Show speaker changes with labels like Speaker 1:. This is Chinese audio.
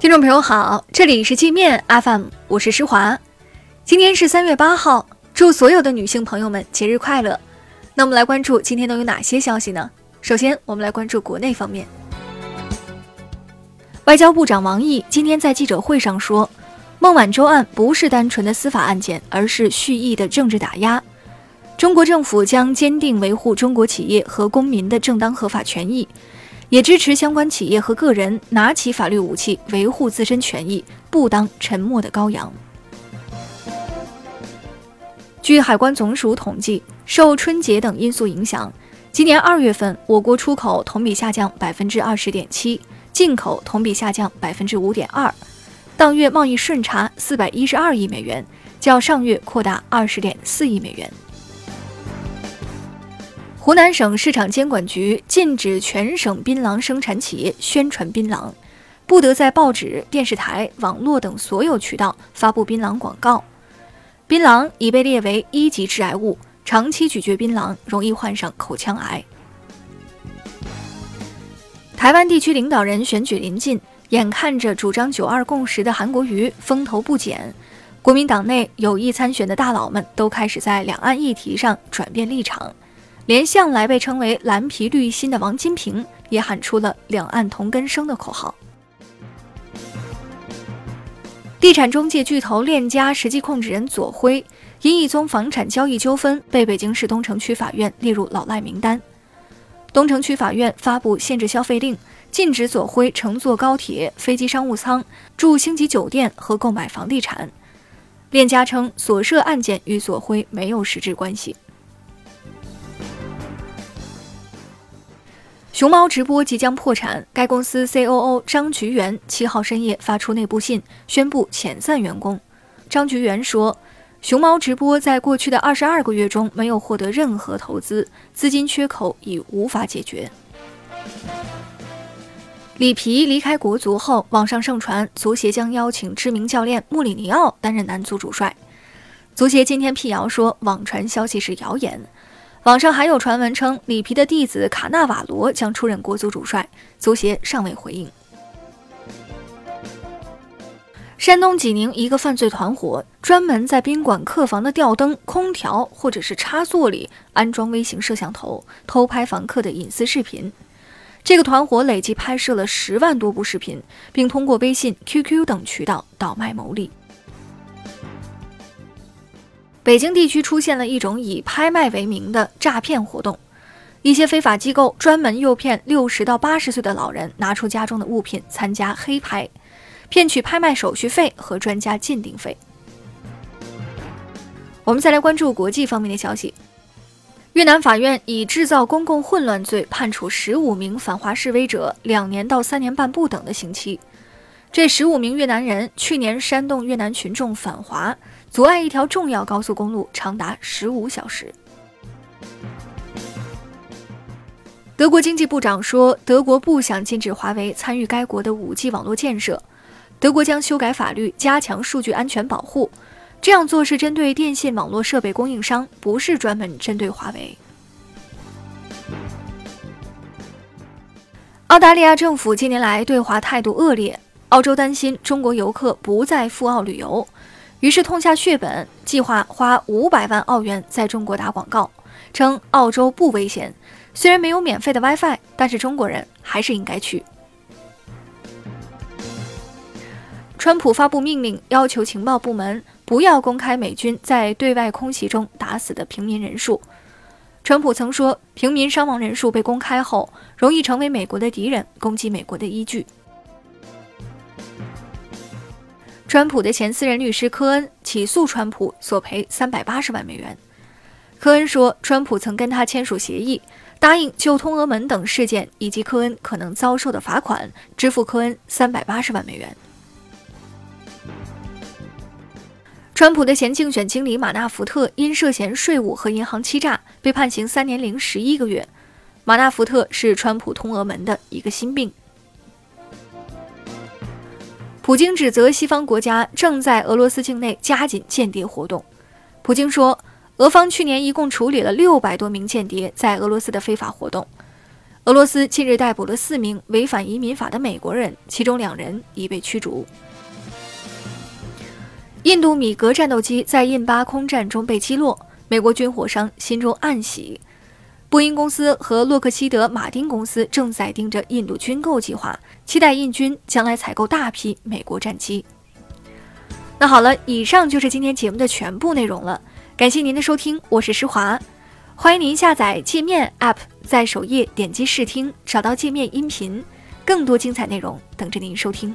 Speaker 1: 听众朋友好，这里是界面 FM，我是施华。今天是三月八号，祝所有的女性朋友们节日快乐。那我们来关注今天都有哪些消息呢？首先，我们来关注国内方面。外交部长王毅今天在记者会上说，孟晚舟案不是单纯的司法案件，而是蓄意的政治打压。中国政府将坚定维护中国企业和公民的正当合法权益。也支持相关企业和个人拿起法律武器维护自身权益，不当沉默的羔羊。据海关总署统计，受春节等因素影响，今年二月份我国出口同比下降百分之二十点七，进口同比下降百分之五点二，当月贸易顺差四百一十二亿美元，较上月扩大二十点四亿美元。湖南省市场监管局禁止全省槟榔生产企业宣传槟榔，不得在报纸、电视台、网络等所有渠道发布槟榔广告。槟榔已被列为一级致癌物，长期咀嚼槟榔容易患上口腔癌。台湾地区领导人选举临近，眼看着主张“九二共识”的韩国瑜风头不减，国民党内有意参选的大佬们都开始在两岸议题上转变立场。连向来被称为“蓝皮绿心”的王金平也喊出了“两岸同根生”的口号。地产中介巨头链家实际控制人左晖因一宗房产交易纠纷，被北京市东城区法院列入老赖名单。东城区法院发布限制消费令，禁止左晖乘坐高铁、飞机商务舱、住星级酒店和购买房地产。链家称，所涉案件与左晖没有实质关系。熊猫直播即将破产，该公司 COO 张菊元七号深夜发出内部信，宣布遣散员工。张菊元说，熊猫直播在过去的二十二个月中没有获得任何投资，资金缺口已无法解决。里皮离开国足后，网上盛传足协将邀请知名教练穆里尼奥担任男足主帅。足协今天辟谣说，网传消息是谣言。网上还有传闻称，里皮的弟子卡纳瓦罗将出任国足主帅，足协尚未回应。山东济宁一个犯罪团伙专门在宾馆客房的吊灯、空调或者是插座里安装微型摄像头，偷拍房客的隐私视频。这个团伙累计拍摄了十万多部视频，并通过微信、QQ 等渠道倒卖牟利。北京地区出现了一种以拍卖为名的诈骗活动，一些非法机构专门诱骗六十到八十岁的老人拿出家中的物品参加黑拍，骗取拍卖手续费和专家鉴定费。我们再来关注国际方面的消息，越南法院以制造公共混乱罪判处十五名反华示威者两年到三年半不等的刑期。这十五名越南人去年煽动越南群众反华。阻碍一条重要高速公路长达十五小时。德国经济部长说，德国不想禁止华为参与该国的五 G 网络建设，德国将修改法律，加强数据安全保护。这样做是针对电信网络设备供应商，不是专门针对华为。澳大利亚政府近年来对华态度恶劣，澳洲担心中国游客不再赴澳旅游。于是痛下血本，计划花五百万澳元在中国打广告，称澳洲不危险。虽然没有免费的 WiFi，但是中国人还是应该去。川普发布命令，要求情报部门不要公开美军在对外空袭中打死的平民人数。川普曾说，平民伤亡人数被公开后，容易成为美国的敌人攻击美国的依据。川普的前私人律师科恩起诉川普索赔三百八十万美元。科恩说，川普曾跟他签署协议，答应就通俄门等事件以及科恩可能遭受的罚款支付科恩三百八十万美元。川普的前竞选经理马纳福特因涉嫌税务和银行欺诈被判刑三年零十一个月。马纳福特是川普通俄门的一个心病。普京指责西方国家正在俄罗斯境内加紧间谍活动。普京说，俄方去年一共处理了六百多名间谍在俄罗斯的非法活动。俄罗斯近日逮捕了四名违反移民法的美国人，其中两人已被驱逐。印度米格战斗机在印巴空战中被击落，美国军火商心中暗喜。波音公司和洛克希德马丁公司正在盯着印度军购计划，期待印军将来采购大批美国战机。那好了，以上就是今天节目的全部内容了，感谢您的收听，我是施华。欢迎您下载界面 App，在首页点击试听，找到界面音频，更多精彩内容等着您收听。